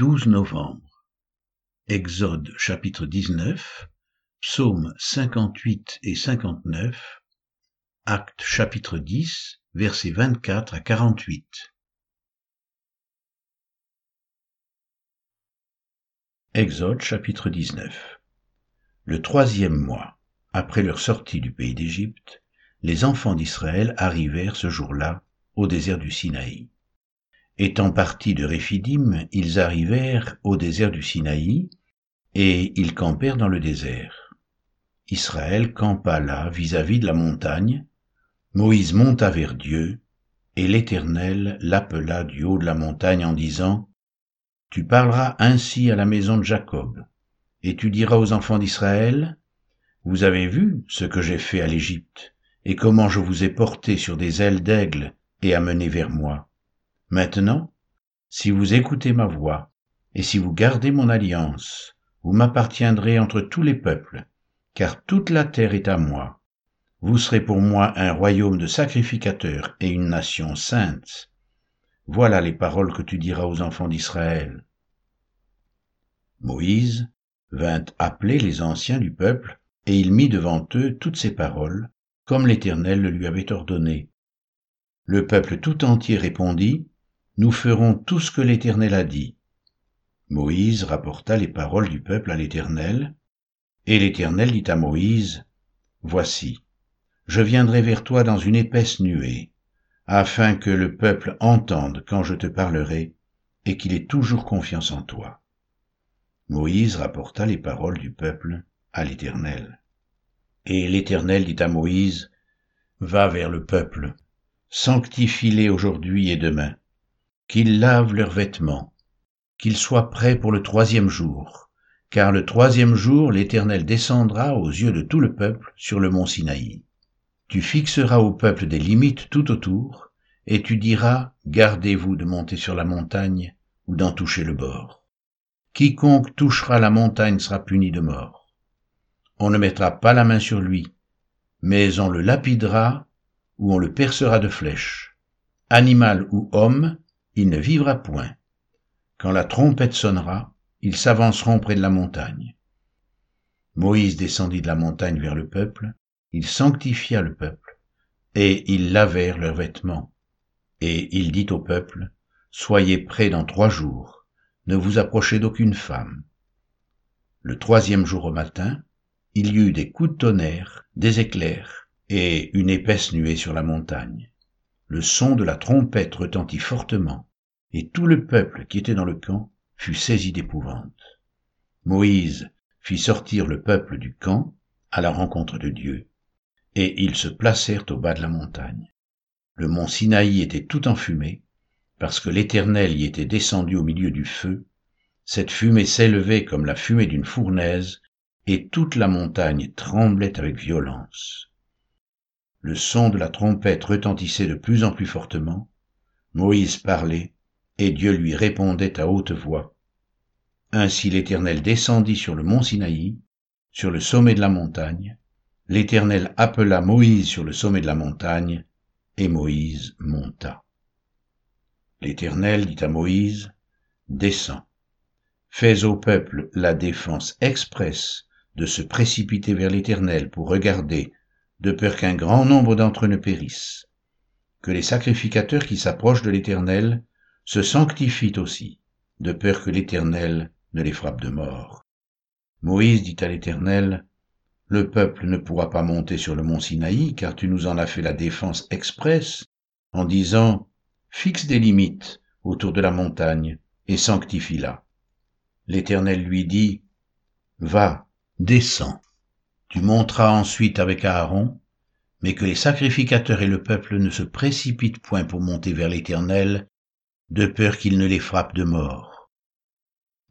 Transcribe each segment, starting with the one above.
12 novembre. Exode chapitre 19, psaumes 58 et 59, acte chapitre 10, versets 24 à 48. Exode chapitre 19. Le troisième mois, après leur sortie du pays d'Égypte, les enfants d'Israël arrivèrent ce jour-là au désert du Sinaï. Étant partis de Réphidim, ils arrivèrent au désert du Sinaï, et ils campèrent dans le désert. Israël campa là vis-à-vis de la montagne, Moïse monta vers Dieu, et l'Éternel l'appela du haut de la montagne en disant, Tu parleras ainsi à la maison de Jacob, et tu diras aux enfants d'Israël, Vous avez vu ce que j'ai fait à l'Égypte, et comment je vous ai porté sur des ailes d'aigle et amené vers moi. Maintenant, si vous écoutez ma voix, et si vous gardez mon alliance, vous m'appartiendrez entre tous les peuples, car toute la terre est à moi. Vous serez pour moi un royaume de sacrificateurs et une nation sainte. Voilà les paroles que tu diras aux enfants d'Israël. Moïse vint appeler les anciens du peuple, et il mit devant eux toutes ces paroles, comme l'Éternel le lui avait ordonné. Le peuple tout entier répondit, nous ferons tout ce que l'Éternel a dit. Moïse rapporta les paroles du peuple à l'Éternel, et l'Éternel dit à Moïse, Voici, je viendrai vers toi dans une épaisse nuée, afin que le peuple entende quand je te parlerai, et qu'il ait toujours confiance en toi. Moïse rapporta les paroles du peuple à l'Éternel. Et l'Éternel dit à Moïse, Va vers le peuple, sanctifie-les aujourd'hui et demain, qu'ils lavent leurs vêtements, qu'ils soient prêts pour le troisième jour, car le troisième jour l'Éternel descendra aux yeux de tout le peuple sur le mont Sinaï. Tu fixeras au peuple des limites tout autour, et tu diras, gardez-vous de monter sur la montagne ou d'en toucher le bord. Quiconque touchera la montagne sera puni de mort. On ne mettra pas la main sur lui, mais on le lapidera ou on le percera de flèches. Animal ou homme, il ne vivra point. Quand la trompette sonnera, ils s'avanceront près de la montagne. Moïse descendit de la montagne vers le peuple, il sanctifia le peuple, et ils lavèrent leurs vêtements. Et il dit au peuple, Soyez prêts dans trois jours, ne vous approchez d'aucune femme. Le troisième jour au matin, il y eut des coups de tonnerre, des éclairs, et une épaisse nuée sur la montagne. Le son de la trompette retentit fortement, et tout le peuple qui était dans le camp fut saisi d'épouvante. Moïse fit sortir le peuple du camp à la rencontre de Dieu, et ils se placèrent au bas de la montagne. Le mont Sinaï était tout enfumé, parce que l'Éternel y était descendu au milieu du feu, cette fumée s'élevait comme la fumée d'une fournaise, et toute la montagne tremblait avec violence. Le son de la trompette retentissait de plus en plus fortement, Moïse parlait, et Dieu lui répondait à haute voix. Ainsi l'Éternel descendit sur le mont Sinaï, sur le sommet de la montagne. L'Éternel appela Moïse sur le sommet de la montagne, et Moïse monta. L'Éternel dit à Moïse, Descends, fais au peuple la défense expresse de se précipiter vers l'Éternel pour regarder, de peur qu'un grand nombre d'entre eux ne périssent. Que les sacrificateurs qui s'approchent de l'Éternel se sanctifient aussi, de peur que l'Éternel ne les frappe de mort. Moïse dit à l'Éternel, Le peuple ne pourra pas monter sur le mont Sinaï, car tu nous en as fait la défense expresse, en disant, Fixe des limites autour de la montagne, et sanctifie-la. L'Éternel lui dit, Va, descends. Tu monteras ensuite avec Aaron, mais que les sacrificateurs et le peuple ne se précipitent point pour monter vers l'Éternel, de peur qu'il ne les frappe de mort.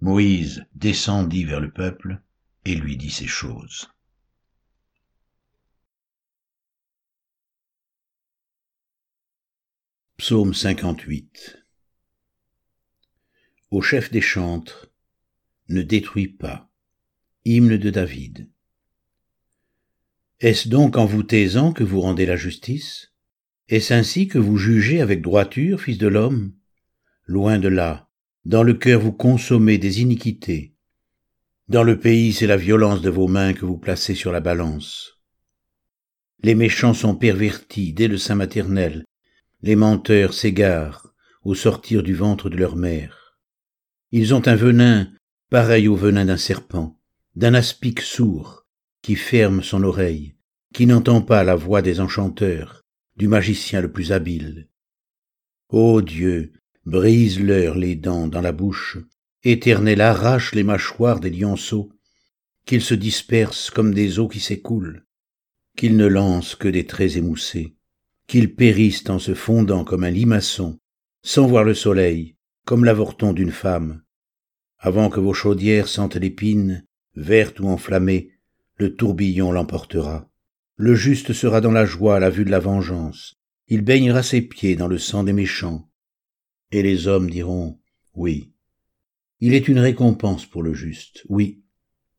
Moïse descendit vers le peuple et lui dit ces choses. Psaume 58 Au chef des chantres, ne détruis pas. Hymne de David. Est-ce donc en vous taisant que vous rendez la justice? Est-ce ainsi que vous jugez avec droiture, fils de l'homme? Loin de là, Dans le cœur vous consommez des iniquités. Dans le pays c'est la violence de vos mains que vous placez sur la balance. Les méchants sont pervertis dès le sein maternel, les menteurs s'égarent au sortir du ventre de leur mère. Ils ont un venin pareil au venin d'un serpent, d'un aspic sourd, qui ferme son oreille, qui n'entend pas la voix des enchanteurs, du magicien le plus habile. Ô Dieu, brise-leur les dents dans la bouche, éternel arrache les mâchoires des lionceaux, qu'ils se dispersent comme des eaux qui s'écoulent, qu'ils ne lancent que des traits émoussés, qu'ils périssent en se fondant comme un limaçon, sans voir le soleil, comme l'avorton d'une femme, avant que vos chaudières sentent l'épine, verte ou enflammée, le tourbillon l'emportera. Le juste sera dans la joie à la vue de la vengeance. Il baignera ses pieds dans le sang des méchants. Et les hommes diront, oui. Il est une récompense pour le juste, oui.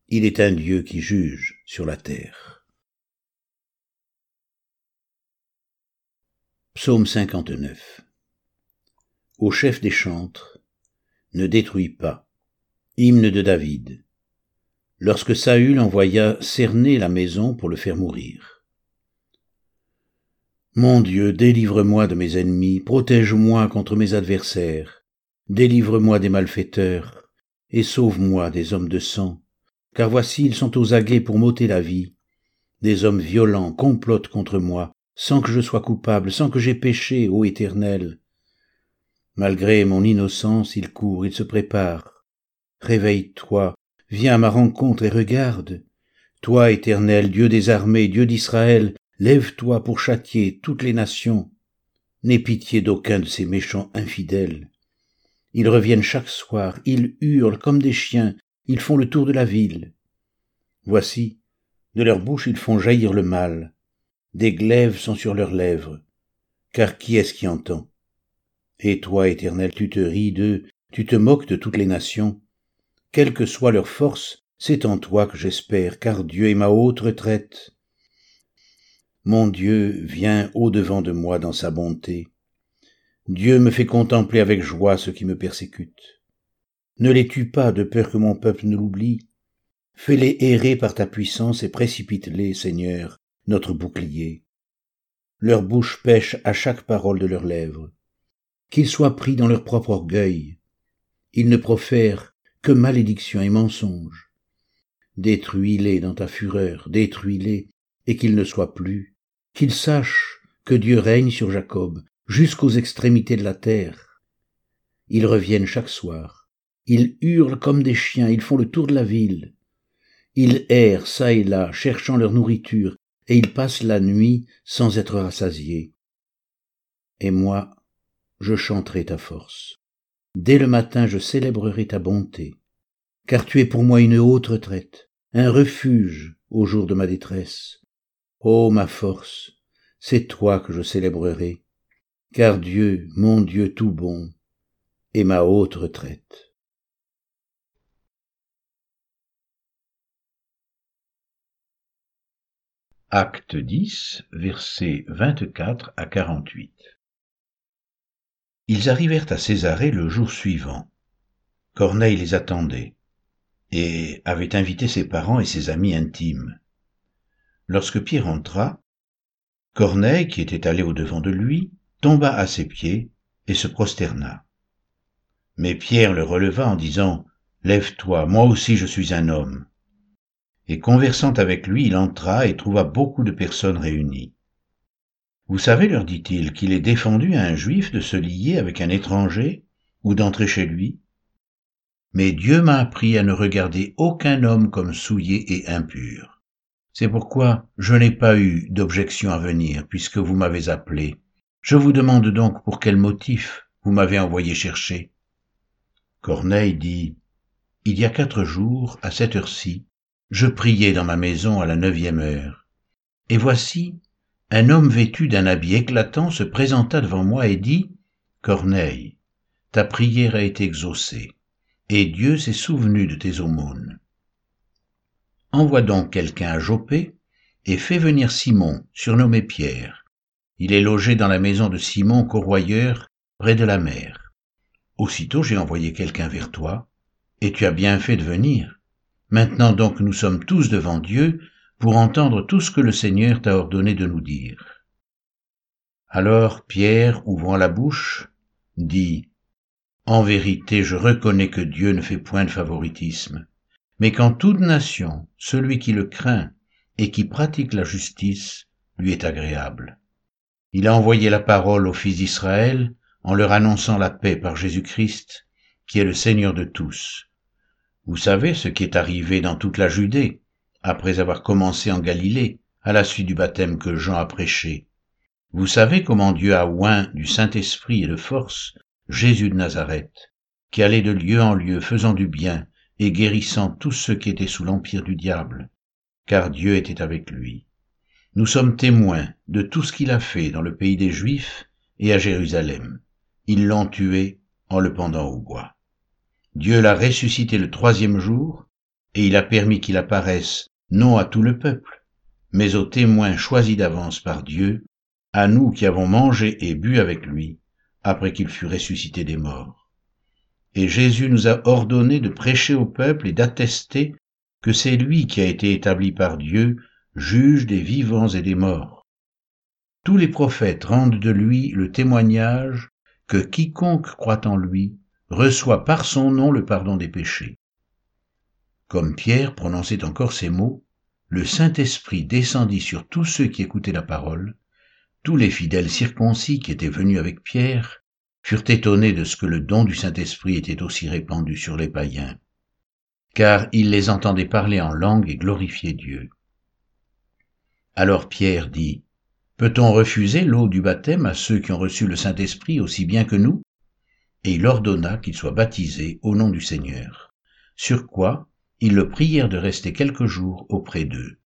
Il est un Dieu qui juge sur la terre. Psaume 59 Au chef des chantres, ne détruis pas. Hymne de David lorsque Saül envoya cerner la maison pour le faire mourir. Mon Dieu, délivre-moi de mes ennemis, protège-moi contre mes adversaires, délivre-moi des malfaiteurs, et sauve-moi des hommes de sang, car voici ils sont aux aguets pour m'ôter la vie. Des hommes violents complotent contre moi, sans que je sois coupable, sans que j'aie péché, ô Éternel. Malgré mon innocence, ils courent, ils se préparent. Réveille-toi, Viens à ma rencontre et regarde. Toi, éternel, Dieu des armées, Dieu d'Israël, lève-toi pour châtier toutes les nations. N'aie pitié d'aucun de ces méchants infidèles. Ils reviennent chaque soir, ils hurlent comme des chiens, ils font le tour de la ville. Voici, de leur bouche ils font jaillir le mal, des glaives sont sur leurs lèvres, car qui est-ce qui entend? Et toi, Éternel, tu te ris d'eux, tu te moques de toutes les nations, quelle que soit leur force, c'est en toi que j'espère, car Dieu est ma haute retraite. Mon Dieu vient au-devant de moi dans sa bonté. Dieu me fait contempler avec joie ceux qui me persécutent. Ne les tue pas de peur que mon peuple ne l'oublie. Fais-les errer par ta puissance et précipite-les, Seigneur, notre bouclier. Leur bouche pêche à chaque parole de leurs lèvres. Qu'ils soient pris dans leur propre orgueil. Ils ne profèrent que malédiction et mensonge. Détruis-les dans ta fureur, détruis-les, et qu'ils ne soient plus, qu'ils sachent que Dieu règne sur Jacob, jusqu'aux extrémités de la terre. Ils reviennent chaque soir, ils hurlent comme des chiens, ils font le tour de la ville. Ils errent çà et là, cherchant leur nourriture, et ils passent la nuit sans être rassasiés. Et moi, je chanterai ta force. Dès le matin je célébrerai ta bonté, car tu es pour moi une haute retraite, un refuge au jour de ma détresse. Ô ma force, c'est toi que je célébrerai, car Dieu, mon Dieu tout bon, est ma haute retraite. Acte 10, versets 24 à 48. Ils arrivèrent à Césarée le jour suivant. Corneille les attendait et avait invité ses parents et ses amis intimes. Lorsque Pierre entra, Corneille, qui était allé au-devant de lui, tomba à ses pieds et se prosterna. Mais Pierre le releva en disant, Lève-toi, moi aussi je suis un homme. Et conversant avec lui, il entra et trouva beaucoup de personnes réunies. Vous savez, leur dit-il, qu'il est défendu à un juif de se lier avec un étranger ou d'entrer chez lui. Mais Dieu m'a appris à ne regarder aucun homme comme souillé et impur. C'est pourquoi je n'ai pas eu d'objection à venir, puisque vous m'avez appelé. Je vous demande donc pour quel motif vous m'avez envoyé chercher. Corneille dit, Il y a quatre jours, à cette heure-ci, je priais dans ma maison à la neuvième heure. Et voici, un homme vêtu d'un habit éclatant se présenta devant moi et dit, Corneille, ta prière a été exaucée, et Dieu s'est souvenu de tes aumônes. Envoie donc quelqu'un à Jopé, et fais venir Simon, surnommé Pierre. Il est logé dans la maison de Simon, corroyeur, près de la mer. Aussitôt j'ai envoyé quelqu'un vers toi, et tu as bien fait de venir. Maintenant donc nous sommes tous devant Dieu pour entendre tout ce que le Seigneur t'a ordonné de nous dire. Alors Pierre, ouvrant la bouche, dit, En vérité, je reconnais que Dieu ne fait point de favoritisme, mais qu'en toute nation, celui qui le craint et qui pratique la justice lui est agréable. Il a envoyé la parole aux fils d'Israël en leur annonçant la paix par Jésus-Christ, qui est le Seigneur de tous. Vous savez ce qui est arrivé dans toute la Judée, après avoir commencé en Galilée, à la suite du baptême que Jean a prêché. Vous savez comment Dieu a oint du Saint-Esprit et de force Jésus de Nazareth, qui allait de lieu en lieu faisant du bien et guérissant tous ceux qui étaient sous l'empire du diable, car Dieu était avec lui. Nous sommes témoins de tout ce qu'il a fait dans le pays des Juifs et à Jérusalem. Ils l'ont tué en le pendant au bois. Dieu l'a ressuscité le troisième jour, et il a permis qu'il apparaisse non à tout le peuple, mais aux témoins choisis d'avance par Dieu, à nous qui avons mangé et bu avec lui, après qu'il fut ressuscité des morts. Et Jésus nous a ordonné de prêcher au peuple et d'attester que c'est lui qui a été établi par Dieu juge des vivants et des morts. Tous les prophètes rendent de lui le témoignage que quiconque croit en lui reçoit par son nom le pardon des péchés. Comme Pierre prononçait encore ces mots, le Saint-Esprit descendit sur tous ceux qui écoutaient la parole. Tous les fidèles circoncis qui étaient venus avec Pierre furent étonnés de ce que le don du Saint-Esprit était aussi répandu sur les païens, car ils les entendaient parler en langue et glorifier Dieu. Alors Pierre dit, Peut-on refuser l'eau du baptême à ceux qui ont reçu le Saint-Esprit aussi bien que nous? Et il ordonna qu'ils soient baptisés au nom du Seigneur. Sur quoi ils le prièrent de rester quelques jours auprès d'eux.